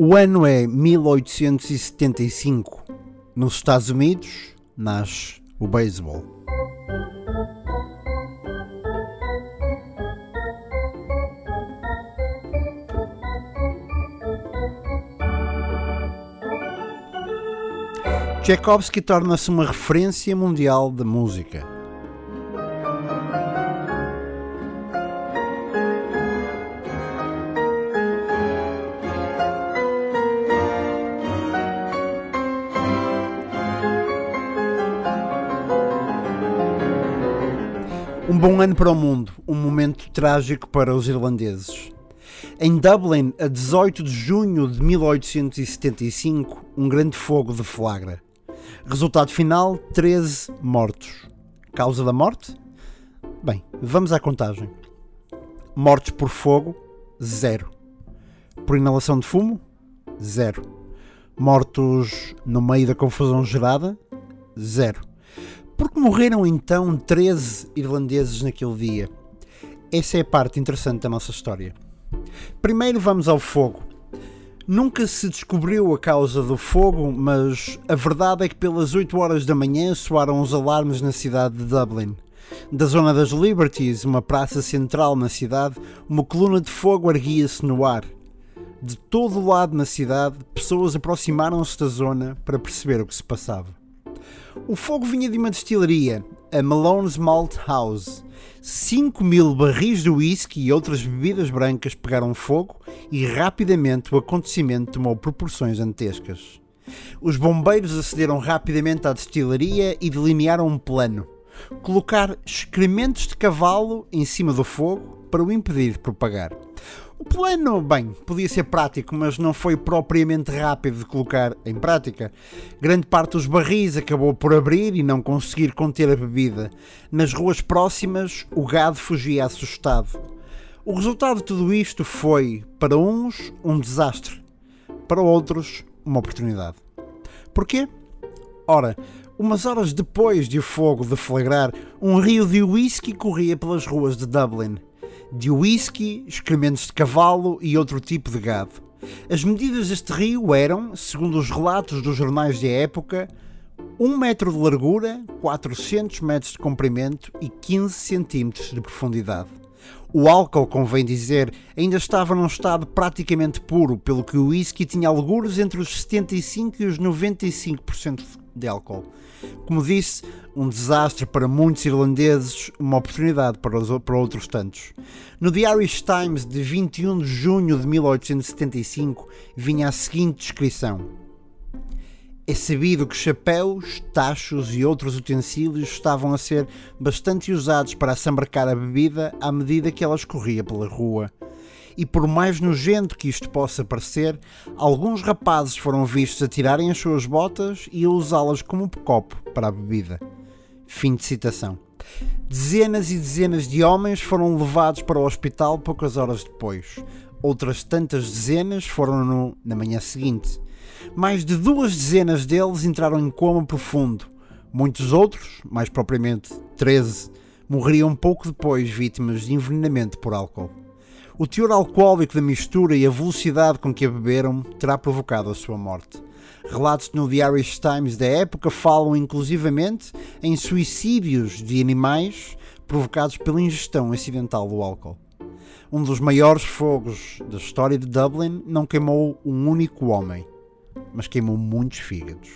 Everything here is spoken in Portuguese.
O ano é 1875. Nos Estados Unidos nasce o beisebol. Tchaikovsky torna-se uma referência mundial da música. Um bom ano para o mundo, um momento trágico para os irlandeses. Em Dublin, a 18 de junho de 1875, um grande fogo deflagra. Resultado final: 13 mortos. Causa da morte? Bem, vamos à contagem. Mortos por fogo, zero. Por inalação de fumo, zero. Mortos no meio da confusão gerada, zero. Morreram então 13 irlandeses naquele dia? Essa é a parte interessante da nossa história. Primeiro vamos ao fogo. Nunca se descobriu a causa do fogo, mas a verdade é que pelas 8 horas da manhã soaram os alarmes na cidade de Dublin. Da zona das Liberties, uma praça central na cidade, uma coluna de fogo erguia-se no ar. De todo o lado na cidade, pessoas aproximaram-se da zona para perceber o que se passava. O fogo vinha de uma destilaria, a Malone's Malt House. 5 mil barris de whisky e outras bebidas brancas pegaram fogo e rapidamente o acontecimento tomou proporções antescas. Os bombeiros acederam rapidamente à destilaria e delinearam um plano: colocar excrementos de cavalo em cima do fogo para o impedir de propagar. O plano, bem, podia ser prático, mas não foi propriamente rápido de colocar em prática. Grande parte dos barris acabou por abrir e não conseguir conter a bebida. Nas ruas próximas, o gado fugia assustado. O resultado de tudo isto foi, para uns, um desastre, para outros, uma oportunidade. Porquê? Ora, umas horas depois de o fogo deflagrar, um rio de whisky corria pelas ruas de Dublin de whisky, excrementos de cavalo e outro tipo de gado. As medidas deste rio eram, segundo os relatos dos jornais da época, 1 metro de largura, 400 metros de comprimento e 15 centímetros de profundidade. O álcool, convém dizer, ainda estava num estado praticamente puro, pelo que o whisky tinha alguros entre os 75% e os 95% de álcool. Como disse, um desastre para muitos irlandeses, uma oportunidade para, os, para outros tantos. No The Irish Times de 21 de junho de 1875 vinha a seguinte descrição. É sabido que chapéus, tachos e outros utensílios estavam a ser bastante usados para assambarcar a bebida à medida que ela escorria pela rua e por mais nojento que isto possa parecer, alguns rapazes foram vistos a tirarem as suas botas e a usá-las como copo para a bebida. Fim de citação. Dezenas e dezenas de homens foram levados para o hospital poucas horas depois. Outras tantas dezenas foram no, na manhã seguinte. Mais de duas dezenas deles entraram em coma profundo. Muitos outros, mais propriamente 13, morreriam pouco depois vítimas de envenenamento por álcool. O teor alcoólico da mistura e a velocidade com que a beberam terá provocado a sua morte. Relatos no The Irish Times da época falam inclusivamente em suicídios de animais provocados pela ingestão acidental do álcool. Um dos maiores fogos da história de Dublin não queimou um único homem, mas queimou muitos fígados.